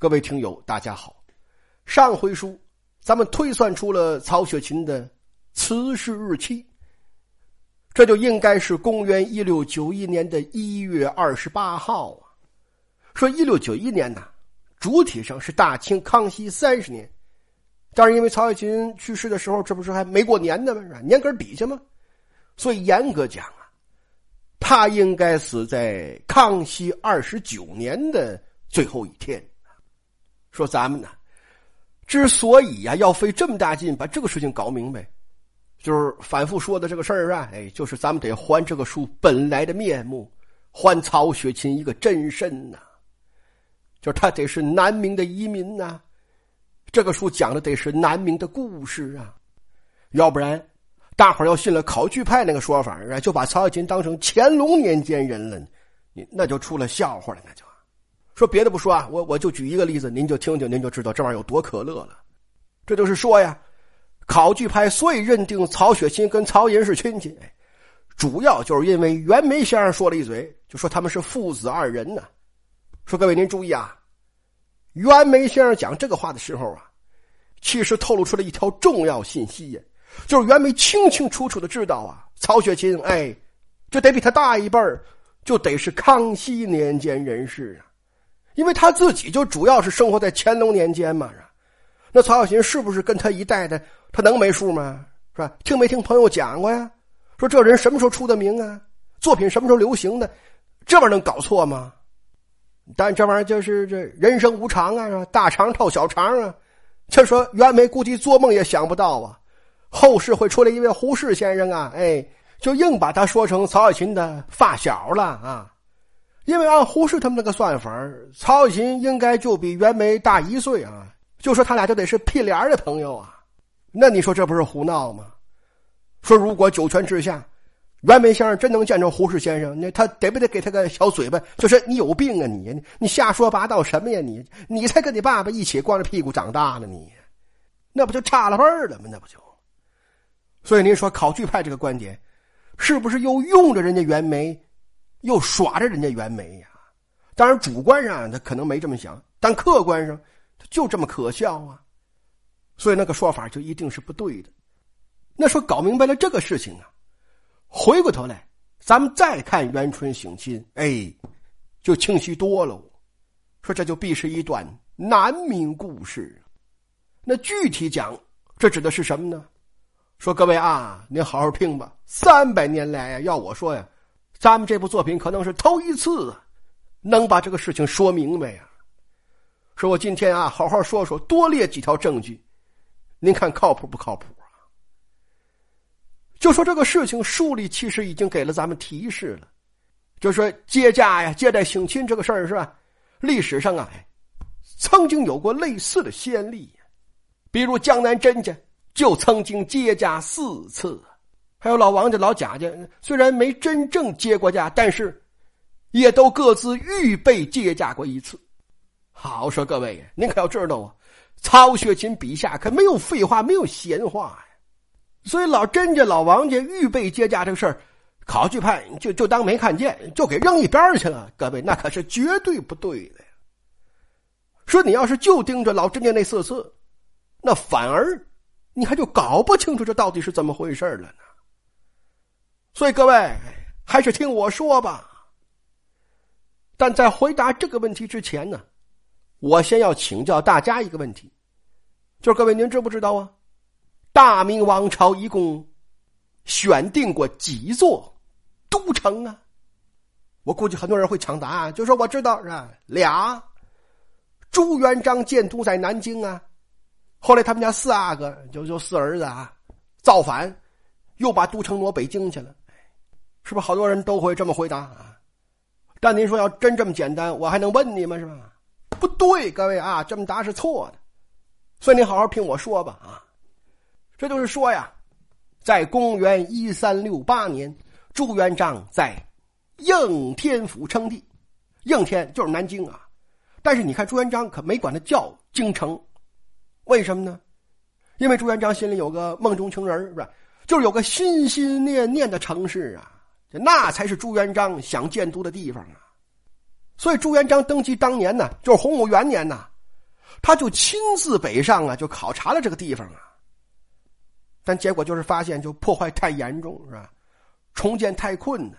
各位听友，大家好。上回书咱们推算出了曹雪芹的辞世日期，这就应该是公元一六九一年的一月二十八号啊。说一六九一年呢，主体上是大清康熙三十年，但是因为曹雪芹去世的时候，这不是还没过年呢吗？是吧？年根底下吗？所以严格讲啊，他应该死在康熙二十九年的最后一天。说咱们呢，之所以呀要费这么大劲把这个事情搞明白，就是反复说的这个事儿啊，哎，就是咱们得还这个书本来的面目，还曹雪芹一个真身呐。就是他得是南明的遗民呐，这个书讲的得是南明的故事啊，要不然大伙儿要信了考据派那个说法啊，就把曹雪芹当成乾隆年间人了，你那就出了笑话了，那就。说别的不说啊，我我就举一个例子，您就听听，您就知道这玩意儿有多可乐了。这就是说呀，考据派所以认定曹雪芹跟曹寅是亲戚，主要就是因为袁枚先生说了一嘴，就说他们是父子二人呢。说各位您注意啊，袁枚先生讲这个话的时候啊，其实透露出了一条重要信息呀，就是袁枚清清楚楚的知道啊，曹雪芹哎，就得比他大一辈就得是康熙年间人士啊。因为他自己就主要是生活在乾隆年间嘛，那曹雪芹是不是跟他一代的？他能没数吗？是吧？听没听朋友讲过呀？说这人什么时候出的名啊？作品什么时候流行的？这玩意儿能搞错吗？但这玩意儿就是这人生无常啊，大肠套小肠啊。就说袁枚估计做梦也想不到啊，后世会出来一位胡适先生啊，哎，就硬把他说成曹雪芹的发小了啊。因为按胡适他们那个算法，曹雪芹应该就比袁枚大一岁啊，就说他俩就得是屁脸的朋友啊，那你说这不是胡闹吗？说如果九泉之下，袁枚先生真能见着胡适先生，那他得不得给他个小嘴巴？就是你有病啊你，你瞎说八道什么呀你？你才跟你爸爸一起光着屁股长大呢你，那不就差了辈儿了吗？那不就？所以您说考据派这个观点，是不是又用着人家袁枚？又耍着人家袁枚呀，当然主观上他可能没这么想，但客观上他就这么可笑啊，所以那个说法就一定是不对的。那说搞明白了这个事情啊，回过头来咱们再看元春省亲，哎，就清晰多了。说这就必是一段南明故事。那具体讲，这指的是什么呢？说各位啊，您好好听吧。三百年来呀，要我说呀。咱们这部作品可能是头一次能把这个事情说明白呀。说我今天啊，好好说说，多列几条证据，您看靠谱不靠谱啊？就说这个事情书里其实已经给了咱们提示了，就说接驾呀、接待省亲这个事儿是吧？历史上啊，曾经有过类似的先例，比如江南甄家就曾经接驾四次。还有老王家、老贾家，虽然没真正接过驾，但是也都各自预备接驾过一次。好说各位，您可要知道啊，曹雪芹笔下可没有废话，没有闲话呀。所以老甄家、老王家预备接驾这个事儿，考据派就就当没看见，就给扔一边去了。各位，那可是绝对不对的呀。说你要是就盯着老甄家那四次，那反而你还就搞不清楚这到底是怎么回事了呢。所以各位还是听我说吧。但在回答这个问题之前呢，我先要请教大家一个问题，就是各位您知不知道啊？大明王朝一共选定过几座都城啊？我估计很多人会抢答，就说我知道是吧？俩，朱元璋建都在南京啊，后来他们家四阿哥就就四儿子啊造反，又把都城挪北京去了。是不是好多人都会这么回答啊？但您说要真这么简单，我还能问你吗？是吧？不对，各位啊，这么答是错的。所以您好好听我说吧啊！这就是说呀，在公元一三六八年，朱元璋在应天府称帝，应天就是南京啊。但是你看朱元璋可没管他叫京城，为什么呢？因为朱元璋心里有个梦中情人是吧？就是有个心心念念的城市啊。这那才是朱元璋想建都的地方啊！所以朱元璋登基当年呢，就是洪武元年呐，他就亲自北上啊，就考察了这个地方啊。但结果就是发现，就破坏太严重，是吧？重建太困难，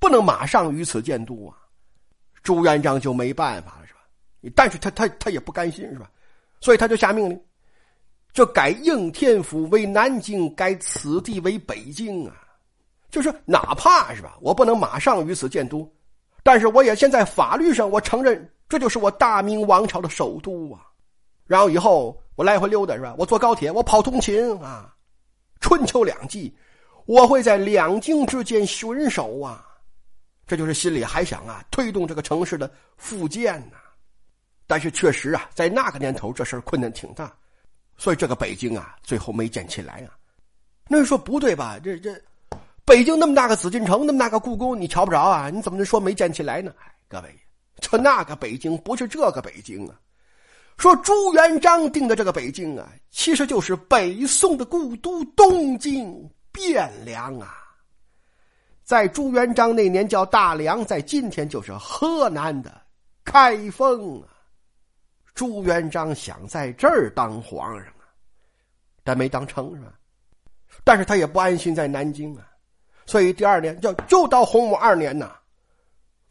不能马上于此建都啊。朱元璋就没办法了，是吧？但是他他他也不甘心，是吧？所以他就下命令，就改应天府为南京，改此地为北京啊。就是哪怕是吧，我不能马上于此建都，但是我也先在法律上我承认这就是我大明王朝的首都啊。然后以后我来回溜达是吧？我坐高铁，我跑通勤啊。春秋两季，我会在两京之间巡守啊。这就是心里还想啊，推动这个城市的复建呢。但是确实啊，在那个年头，这事困难挺大，所以这个北京啊，最后没建起来啊。那人说不对吧？这这，北京那么大个紫禁城，那么大个故宫，你瞧不着啊？你怎么能说没建起来呢？各位，这那个北京不是这个北京啊。说朱元璋定的这个北京啊，其实就是北宋的故都东京汴梁啊。在朱元璋那年叫大梁，在今天就是河南的开封啊。朱元璋想在这儿当皇上啊，但没当成是吧？但是他也不安心在南京啊，所以第二年就就到洪武二年呐，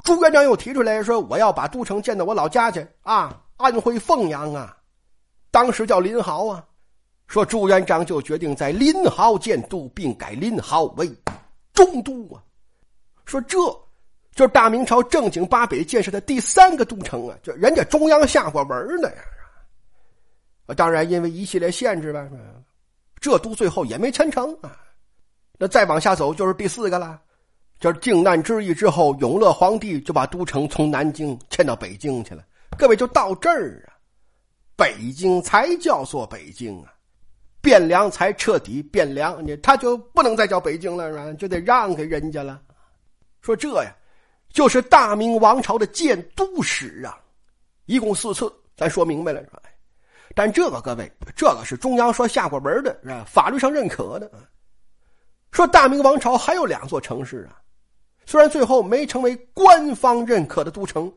朱元璋又提出来说：“我要把都城建到我老家去啊。”安徽凤阳啊，当时叫临濠啊，说朱元璋就决定在临濠建都，并改临濠为中都啊。说这就是大明朝正经八百建设的第三个都城啊，就人家中央下过文的呀。啊，当然因为一系列限制吧，这都最后也没成成啊。那再往下走就是第四个了，就是靖难之役之后，永乐皇帝就把都城从南京迁到北京去了。各位就到这儿啊，北京才叫做北京啊，汴梁才彻底汴梁，你他就不能再叫北京了是吧？就得让给人家了。说这呀，就是大明王朝的建都史啊，一共四次，咱说明白了是吧？但这个各位，这个是中央说下过文的是吧？法律上认可的。说大明王朝还有两座城市啊，虽然最后没成为官方认可的都城。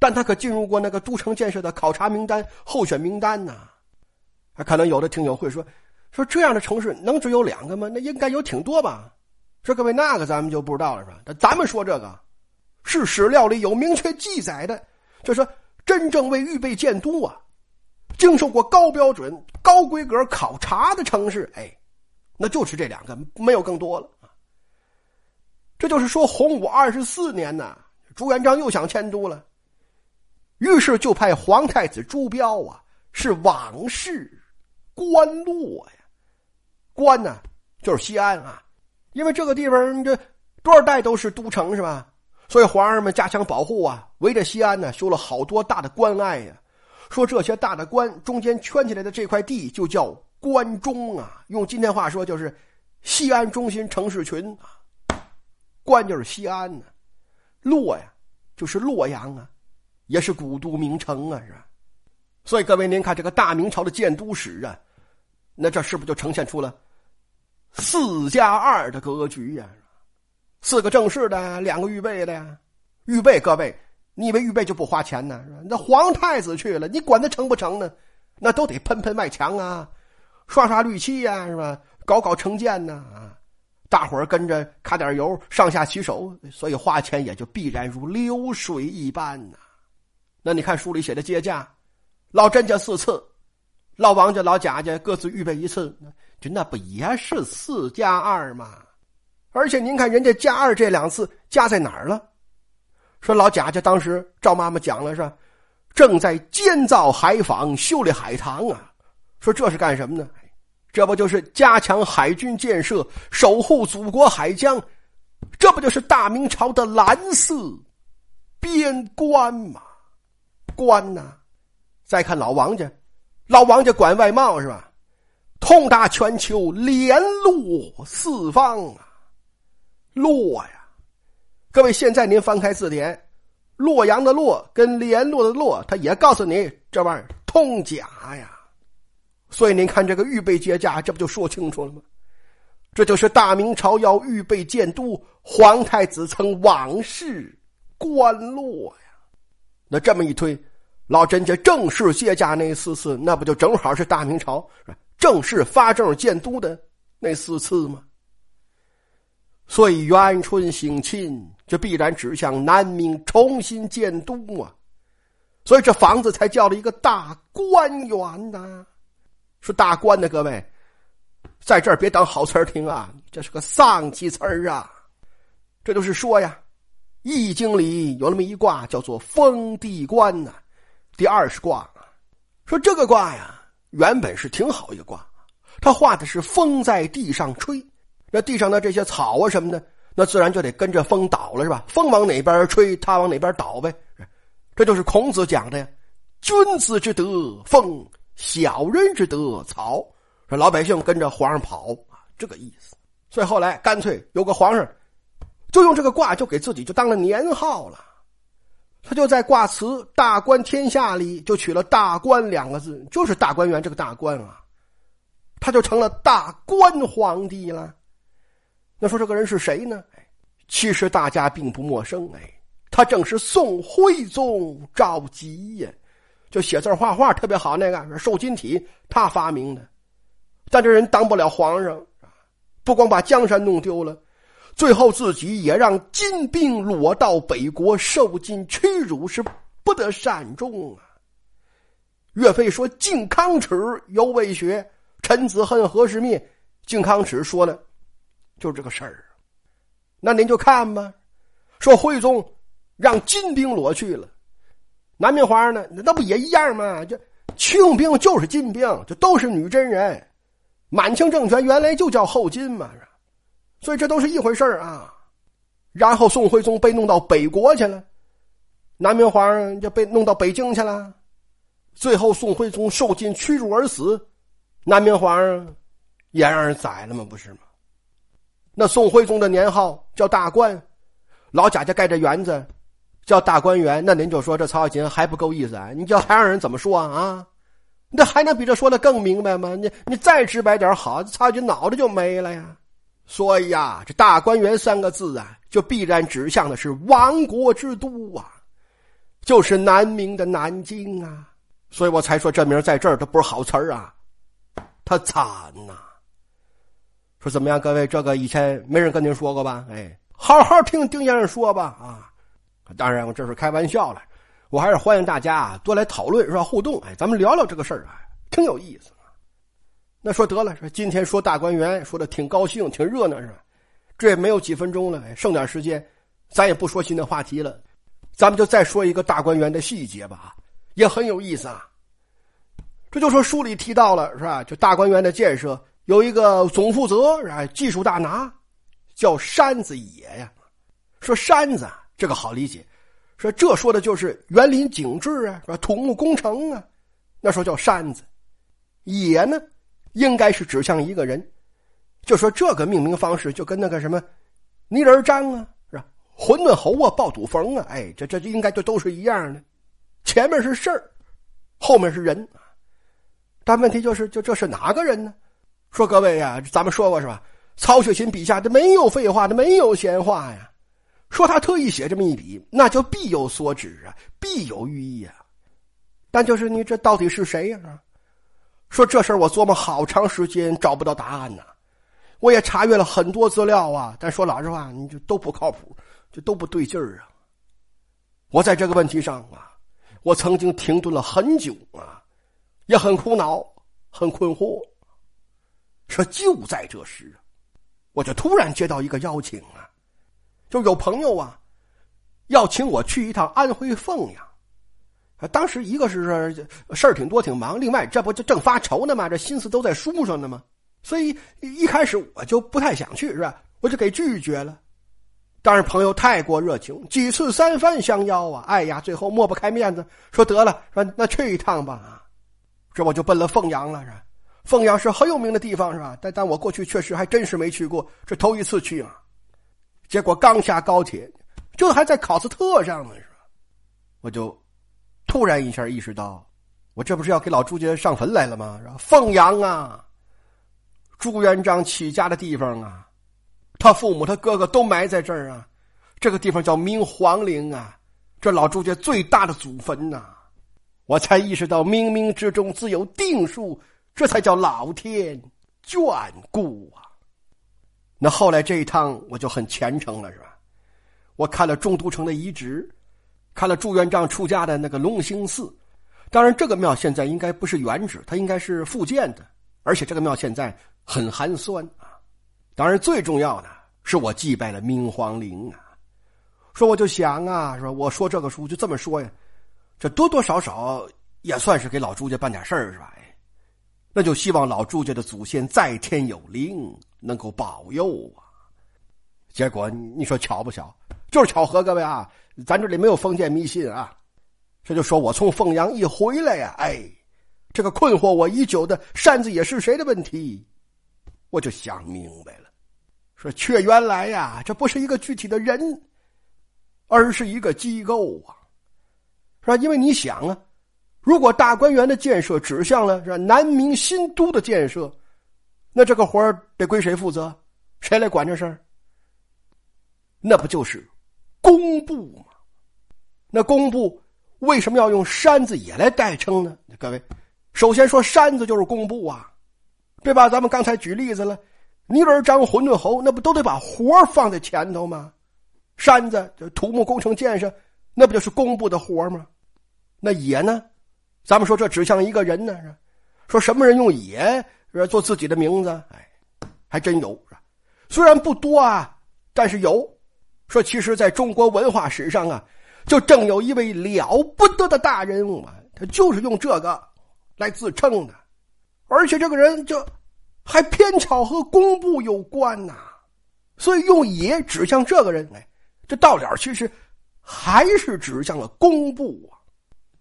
但他可进入过那个都城建设的考察名单、候选名单呢。可能有的听友会说：“说这样的城市能只有两个吗？那应该有挺多吧？”说各位，那个咱们就不知道了，是吧？咱们说这个，是史料里有明确记载的，就说真正为预备建都啊，经受过高标准、高规格考察的城市，哎，那就是这两个，没有更多了。这就是说，洪武二十四年呢，朱元璋又想迁都了。于是就派皇太子朱标啊，是往事关洛呀，关呢就是西安啊，因为这个地方这多少代都是都城是吧？所以皇上们加强保护啊，围着西安呢修了好多大的关隘呀。说这些大的关中间圈起来的这块地就叫关中啊，用今天话说就是西安中心城市群啊。关就是西安呢，洛呀就是洛阳啊。也是古都名城啊，是吧？所以各位，您看这个大明朝的建都史啊，那这是不是就呈现出了四加二的格局呀？四个正式的，两个预备的呀。预备，各位，你以为预备就不花钱呢？那皇太子去了，你管他成不成呢？那都得喷喷外墙啊，刷刷绿漆呀，是吧？搞搞城建呢啊，大伙儿跟着卡点油，上下其手，所以花钱也就必然如流水一般呢。那你看书里写的接驾，老甄家四次，老王家、老贾家各自预备一次，就那不也是四加二吗？而且您看人家加二这两次加在哪儿了？说老贾家当时赵妈妈讲了是？正在建造海坊、修理海棠啊。说这是干什么呢？这不就是加强海军建设、守护祖国海疆？这不就是大明朝的蓝色边关吗？关呐，再看老王家，老王家管外贸是吧？通达全球，联络四方啊！洛呀，各位，现在您翻开字典，洛阳的洛跟联络的络，他也告诉你这玩意儿通假呀。所以您看这个预备接驾，这不就说清楚了吗？这就是大明朝要预备建都，皇太子曾往事关落呀。那这么一推，老甄家正式接驾那四次，那不就正好是大明朝正式发证建都的那四次吗？所以元春省亲，这必然指向南明重新建都啊！所以这房子才叫了一个大观园呐。说大官的各位，在这儿别当好词儿听啊，这是个丧气词儿啊！这就是说呀，《易经》里有那么一卦叫做封地观呐。第二十卦啊，说这个卦呀，原本是挺好一个卦，他画的是风在地上吹，那地上的这些草啊什么的，那自然就得跟着风倒了，是吧？风往哪边吹，它往哪边倒呗。这就是孔子讲的呀，“君子之德风，小人之德草”，说老百姓跟着皇上跑啊，这个意思。所以后来干脆有个皇上，就用这个卦就给自己就当了年号了。他就在卦辞“大观天下”里就取了“大观”两个字，就是大观园这个大观啊，他就成了大观皇帝了。那说这个人是谁呢？其实大家并不陌生，哎，他正是宋徽宗赵佶呀，就写字画画特别好那个瘦金体，他发明的。但这人当不了皇上，不光把江山弄丢了。最后自己也让金兵裸到北国，受尽屈辱，是不得善终啊。岳飞说：“靖康耻犹未雪，臣子恨何时灭？”靖康耻说的，就是这个事儿。那您就看吧，说徽宗让金兵裸去了，南明皇上呢，那不也一样吗？这清兵就是金兵，这都是女真人。满清政权原来就叫后金嘛。所以这都是一回事啊，然后宋徽宗被弄到北国去了，南明皇上就被弄到北京去了，最后宋徽宗受尽屈辱而死，南明皇上也让人宰了吗？不是吗？那宋徽宗的年号叫大观，老贾家盖这园子叫大观园，那您就说这曹小芹还不够意思啊？你叫还让人怎么说啊？那还能比这说的更明白吗？你你再直白点好，曹小芹脑袋就没了呀。所以呀，这大观园三个字啊，就必然指向的是亡国之都啊，就是南明的南京啊。所以我才说这名在这儿它不是好词儿啊，他惨呐。说怎么样，各位，这个以前没人跟您说过吧？哎，好好听丁先生说吧啊。当然，我这是开玩笑了，我还是欢迎大家多来讨论是吧？互动，哎，咱们聊聊这个事儿啊，挺有意思。那说得了，说今天说大观园，说的挺高兴，挺热闹，是吧？这也没有几分钟了，剩点时间，咱也不说新的话题了，咱们就再说一个大观园的细节吧，也很有意思啊。这就说书里提到了，是吧？就大观园的建设有一个总负责，是吧？技术大拿，叫山子野呀。说山子这个好理解，说这说的就是园林景致啊，是吧？土木工程啊，那时候叫山子，野呢？应该是指向一个人，就说这个命名方式就跟那个什么泥人张啊，是吧？馄饨侯啊，爆肚冯啊，哎，这这应该就都是一样的。前面是事儿，后面是人，但问题就是，就这是哪个人呢？说各位呀，咱们说过是吧？曹雪芹笔下的没有废话，的没有闲话呀。说他特意写这么一笔，那就必有所指啊，必有寓意啊。但就是你这到底是谁呀？说这事儿我琢磨好长时间找不到答案呢，我也查阅了很多资料啊，但说老实话，你就都不靠谱，就都不对劲儿啊。我在这个问题上啊，我曾经停顿了很久啊，也很苦恼，很困惑。说就在这时，我就突然接到一个邀请啊，就有朋友啊，要请我去一趟安徽凤阳。当时一个是事儿挺多挺忙，另外这不就正发愁呢吗？这心思都在书上呢吗？所以一开始我就不太想去，是吧？我就给拒绝了。但是朋友太过热情，几次三番相邀啊，哎呀，最后抹不开面子，说得了，说那去一趟吧。这我就奔了凤阳了，是吧？凤阳是很有名的地方，是吧？但但我过去确实还真是没去过，这头一次去啊。结果刚下高铁，就还在考斯特上呢，是吧？我就。突然一下意识到，我这不是要给老朱家上坟来了吗？凤阳啊，朱元璋起家的地方啊，他父母他哥哥都埋在这儿啊。这个地方叫明皇陵啊，这老朱家最大的祖坟呐。我才意识到冥冥之中自有定数，这才叫老天眷顾啊。那后来这一趟我就很虔诚了，是吧？我看了中都城的遗址，看了朱元璋出家的那个龙兴寺。当然，这个庙现在应该不是原址，它应该是复建的，而且这个庙现在很寒酸啊。当然，最重要的是我祭拜了明皇陵啊。说我就想啊，说我说这个书就这么说呀，这多多少少也算是给老朱家办点事儿是吧？哎，那就希望老朱家的祖先在天有灵，能够保佑啊。结果你说巧不巧？就是巧合，各位啊，咱这里没有封建迷信啊。这就说我从凤阳一回来呀，哎，这个困惑我已久的扇子也是谁的问题，我就想明白了，说却原来呀，这不是一个具体的人，而是一个机构啊，是吧？因为你想啊，如果大观园的建设指向了是南明新都的建设，那这个活儿得归谁负责？谁来管这事？那不就是工部吗？那工部。为什么要用山字也来代称呢？各位，首先说山字就是工部啊，对吧？咱们刚才举例子了，泥人张馄饨侯，那不都得把活放在前头吗？山子这土木工程建设，那不就是工部的活吗？那也呢？咱们说这指向一个人呢，说什么人用也野做自己的名字？哎，还真有，虽然不多啊，但是有。说其实在中国文化史上啊。就正有一位了不得的大人物啊，他就是用这个来自称的，而且这个人就还偏巧和工部有关呐，所以用“也”指向这个人，哎，这到了其实还是指向了工部啊。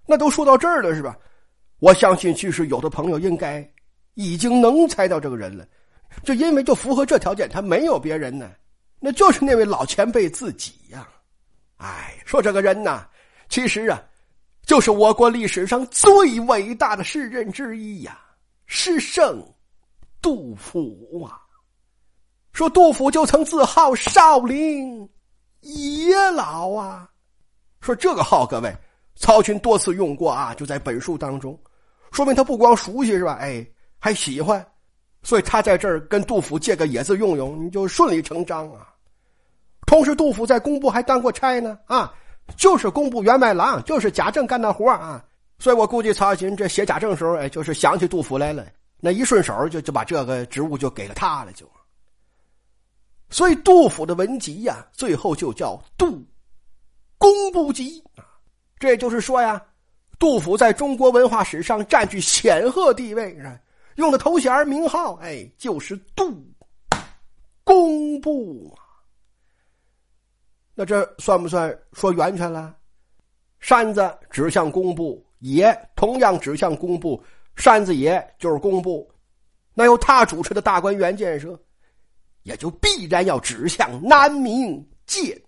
那都说到这儿了，是吧？我相信，其实有的朋友应该已经能猜到这个人了，就因为就符合这条件，他没有别人呢，那就是那位老前辈自己呀。哎，说这个人呐，其实啊，就是我国历史上最伟大的诗人之一呀，诗圣杜甫啊。说杜甫就曾自号少陵野老啊。说这个号，各位曹群多次用过啊，就在本书当中，说明他不光熟悉是吧？哎，还喜欢，所以他在这儿跟杜甫借个野字用用，你就顺理成章啊。同时，杜甫在工部还当过差呢，啊，就是工部员外郎，就是贾政干那活啊。所以我估计曹雪芹这写贾政的时候，哎，就是想起杜甫来了，那一顺手就就把这个职务就给了他了，就。所以杜甫的文集呀，最后就叫《杜工部集》啊。这也就是说呀，杜甫在中国文化史上占据显赫地位是，用的头衔名号，哎，就是杜工部。那这算不算说圆圈了？山子指向工部，也同样指向工部，山子也就是工部。那由他主持的大观园建设，也就必然要指向南明建。